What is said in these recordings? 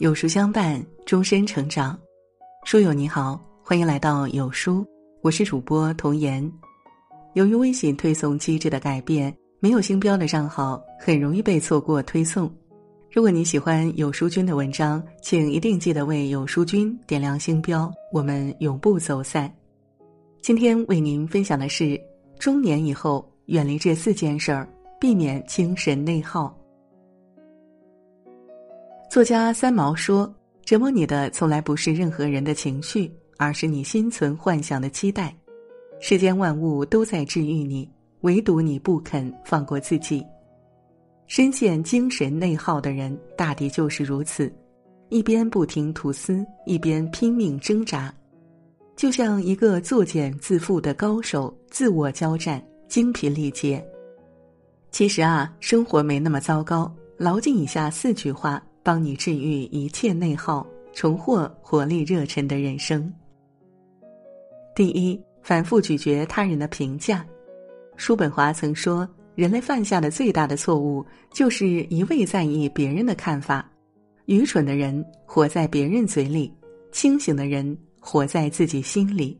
有书相伴，终身成长。书友你好，欢迎来到有书，我是主播童言。由于微信推送机制的改变，没有星标的账号很容易被错过推送。如果你喜欢有书君的文章，请一定记得为有书君点亮星标，我们永不走散。今天为您分享的是：中年以后远离这四件事儿，避免精神内耗。作家三毛说：“折磨你的从来不是任何人的情绪，而是你心存幻想的期待。世间万物都在治愈你，唯独你不肯放过自己。深陷精神内耗的人，大抵就是如此，一边不停吐丝，一边拼命挣扎，就像一个作茧自缚的高手，自我交战，精疲力竭。其实啊，生活没那么糟糕，牢记以下四句话。”帮你治愈一切内耗，重获活力热忱的人生。第一，反复咀嚼他人的评价。叔本华曾说：“人类犯下的最大的错误，就是一味在意别人的看法。愚蠢的人活在别人嘴里，清醒的人活在自己心里。”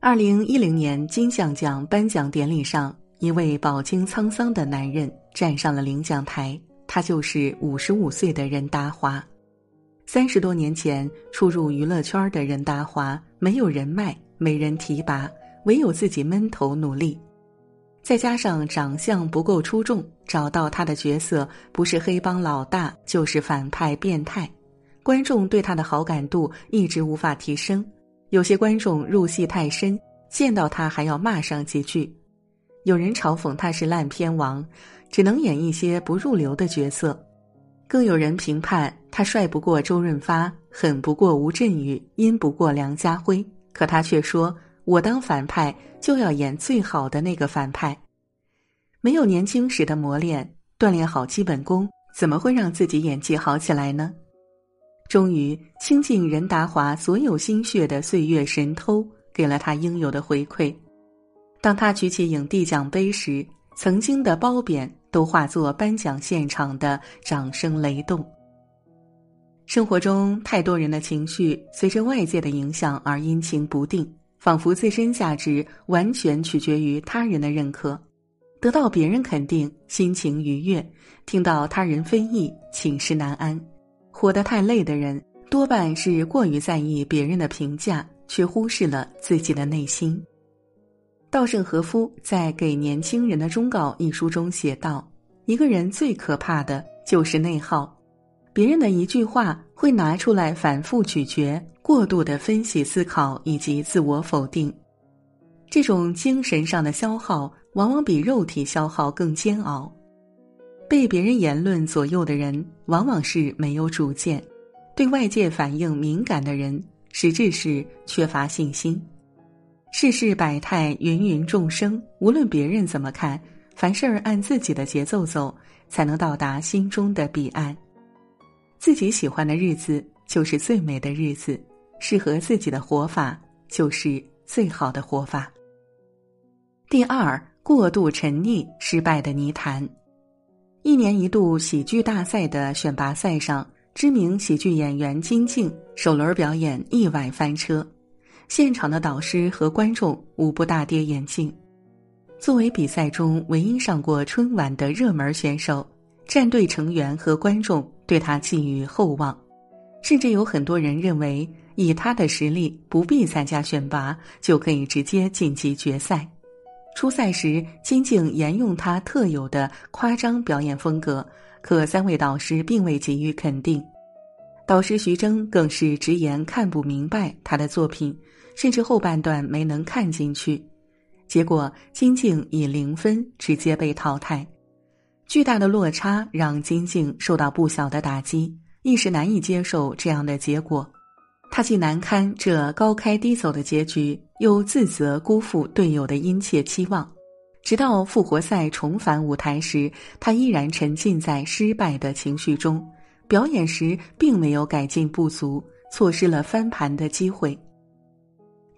二零一零年金像奖颁奖典礼上，一位饱经沧桑的男人站上了领奖台。他就是五十五岁的任达华，三十多年前初入娱乐圈的任达华，没有人脉，没人提拔，唯有自己闷头努力，再加上长相不够出众，找到他的角色不是黑帮老大就是反派变态，观众对他的好感度一直无法提升，有些观众入戏太深，见到他还要骂上几句，有人嘲讽他是烂片王。只能演一些不入流的角色，更有人评判他帅不过周润发，狠不过吴镇宇，阴不过梁家辉。可他却说：“我当反派就要演最好的那个反派。”没有年轻时的磨练，锻炼好基本功，怎么会让自己演技好起来呢？终于，倾尽任达华所有心血的岁月神偷，给了他应有的回馈。当他举起影帝奖杯时。曾经的褒贬都化作颁奖现场的掌声雷动。生活中，太多人的情绪随着外界的影响而阴晴不定，仿佛自身价值完全取决于他人的认可。得到别人肯定，心情愉悦；听到他人非议，寝食难安。活得太累的人，多半是过于在意别人的评价，却忽视了自己的内心。稻盛和夫在《给年轻人的忠告》一书中写道：“一个人最可怕的就是内耗，别人的一句话会拿出来反复咀嚼，过度的分析思考以及自我否定。这种精神上的消耗，往往比肉体消耗更煎熬。被别人言论左右的人，往往是没有主见；对外界反应敏感的人，实质是缺乏信心。”世事百态，芸芸众生，无论别人怎么看，凡事按自己的节奏走，才能到达心中的彼岸。自己喜欢的日子就是最美的日子，适合自己的活法就是最好的活法。第二，过度沉溺，失败的泥潭。一年一度喜剧大赛的选拔赛上，知名喜剧演员金靖首轮表演意外翻车。现场的导师和观众无不大跌眼镜。作为比赛中唯一上过春晚的热门选手，战队成员和观众对他寄予厚望，甚至有很多人认为，以他的实力，不必参加选拔就可以直接晋级决赛。初赛时，金靖沿用他特有的夸张表演风格，可三位导师并未给予肯定。导师徐峥更是直言看不明白他的作品。甚至后半段没能看进去，结果金靖以零分直接被淘汰，巨大的落差让金靖受到不小的打击，一时难以接受这样的结果。他既难堪这高开低走的结局，又自责辜负队友的殷切期望。直到复活赛重返舞台时，他依然沉浸在失败的情绪中，表演时并没有改进不足，错失了翻盘的机会。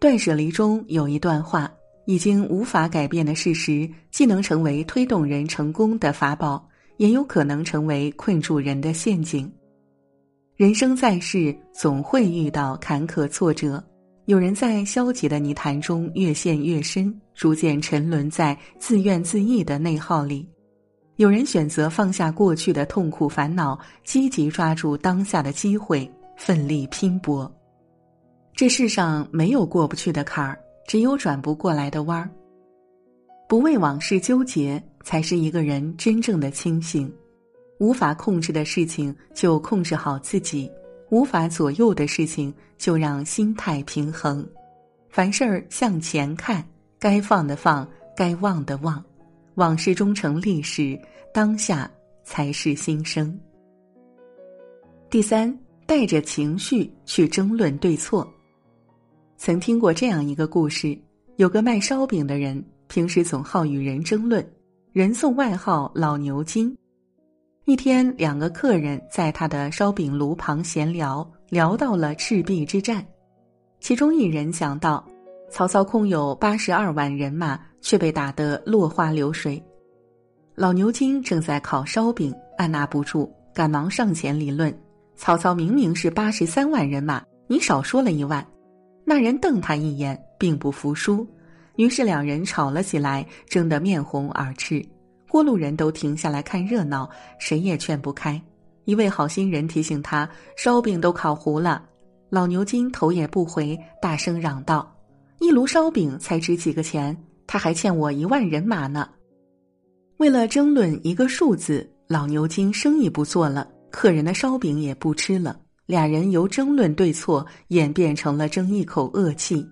断舍离中有一段话：已经无法改变的事实，既能成为推动人成功的法宝，也有可能成为困住人的陷阱。人生在世，总会遇到坎坷挫折。有人在消极的泥潭中越陷越深，逐渐沉沦在自怨自艾的内耗里；有人选择放下过去的痛苦烦恼，积极抓住当下的机会，奋力拼搏。这世上没有过不去的坎儿，只有转不过来的弯儿。不为往事纠结，才是一个人真正的清醒。无法控制的事情，就控制好自己；无法左右的事情，就让心态平衡。凡事儿向前看，该放的放，该忘的忘。往事终成历史，当下才是新生。第三，带着情绪去争论对错。曾听过这样一个故事：有个卖烧饼的人，平时总好与人争论，人送外号“老牛筋”。一天，两个客人在他的烧饼炉旁闲聊，聊到了赤壁之战。其中一人讲到，曹操空有八十二万人马，却被打得落花流水。老牛筋正在烤烧饼，按捺不住，赶忙上前理论：“曹操明明是八十三万人马，你少说了一万。”那人瞪他一眼，并不服输，于是两人吵了起来，争得面红耳赤。过路人都停下来看热闹，谁也劝不开。一位好心人提醒他：“烧饼都烤糊了。”老牛筋头也不回，大声嚷道：“一炉烧饼才值几个钱？他还欠我一万人马呢！”为了争论一个数字，老牛筋生意不做了，客人的烧饼也不吃了。俩人由争论对错演变成了争一口恶气。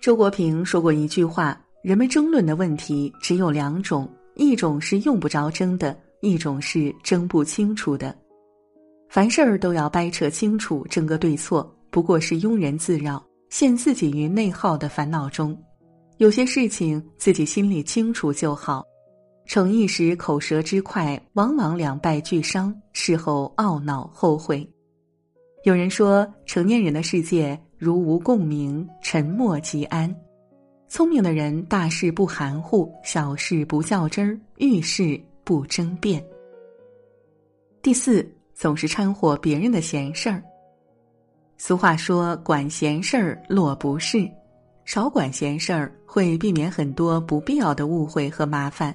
周国平说过一句话：“人们争论的问题只有两种。”一种是用不着争的，一种是争不清楚的。凡事儿都要掰扯清楚，争个对错，不过是庸人自扰，陷自己于内耗的烦恼中。有些事情自己心里清楚就好。逞一时口舌之快，往往两败俱伤，事后懊恼后悔。有人说，成年人的世界如无共鸣，沉默即安。聪明的人，大事不含糊，小事不较真儿，遇事不争辩。第四，总是掺和别人的闲事儿。俗话说：“管闲事儿落不是，少管闲事儿会避免很多不必要的误会和麻烦。”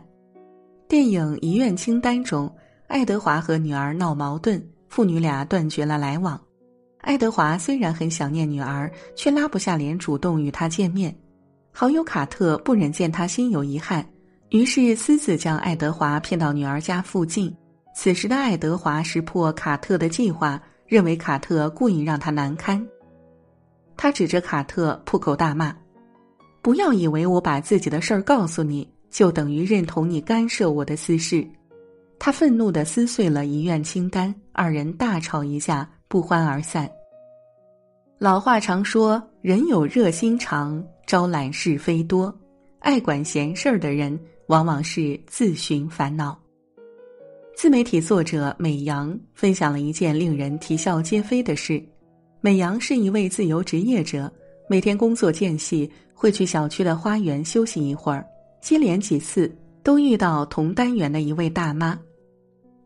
电影《遗愿清单》中，爱德华和女儿闹矛盾，父女俩断绝了来往。爱德华虽然很想念女儿，却拉不下脸主动与她见面。好友卡特不忍见他心有遗憾，于是私自将爱德华骗到女儿家附近。此时的爱德华识破卡特的计划，认为卡特故意让他难堪。他指着卡特破口大骂：“不要以为我把自己的事儿告诉你，就等于认同你干涉我的私事。”他愤怒的撕碎了遗愿清单，二人大吵一架，不欢而散。老话常说：“人有热心肠。”招揽是非多，爱管闲事儿的人往往是自寻烦恼。自媒体作者美阳分享了一件令人啼笑皆非的事：美阳是一位自由职业者，每天工作间隙会去小区的花园休息一会儿，接连几次都遇到同单元的一位大妈。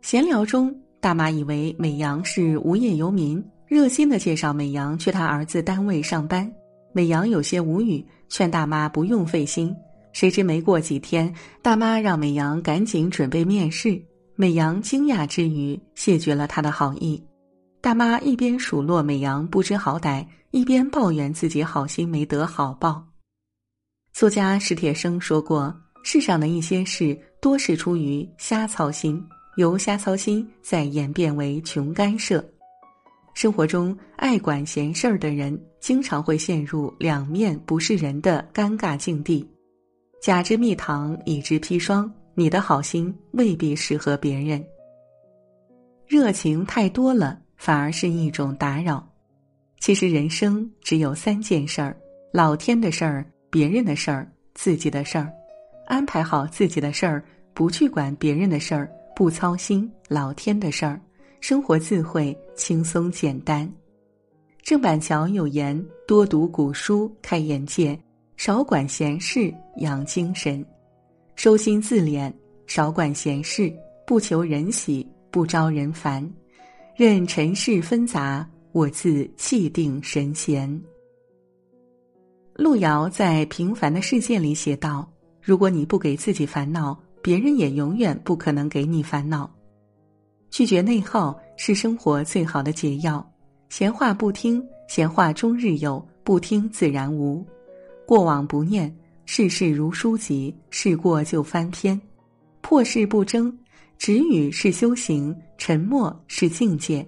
闲聊中，大妈以为美阳是无业游民，热心的介绍美阳去他儿子单位上班。美阳有些无语，劝大妈不用费心。谁知没过几天，大妈让美阳赶紧准备面试。美阳惊讶之余，谢绝了他的好意。大妈一边数落美阳不知好歹，一边抱怨自己好心没得好报。作家史铁生说过：“世上的一些事，多是出于瞎操心，由瞎操心再演变为穷干涉。”生活中爱管闲事儿的人，经常会陷入两面不是人的尴尬境地。假之蜜糖，以之砒霜，你的好心未必适合别人。热情太多了，反而是一种打扰。其实人生只有三件事儿：老天的事儿、别人的事儿、自己的事儿。安排好自己的事儿，不去管别人的事儿，不操心老天的事儿。生活自会轻松简单。郑板桥有言：“多读古书，开眼界；少管闲事，养精神。收心自敛，少管闲事，不求人喜，不招人烦。任尘世纷杂，我自气定神闲。路遥在《平凡的世界》里写道：“如果你不给自己烦恼，别人也永远不可能给你烦恼。拒绝内耗是生活最好的解药。闲话不听，闲话终日有；不听自然无。过往不念，世事如书籍，事过就翻篇。破事不争，止语是修行，沉默是境界。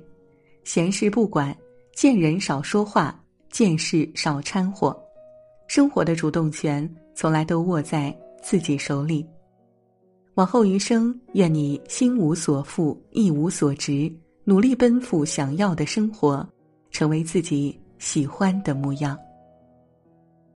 闲事不管，见人少说话，见事少掺和。”生活的主动权从来都握在自己手里。往后余生，愿你心无所负，一无所执，努力奔赴想要的生活，成为自己喜欢的模样。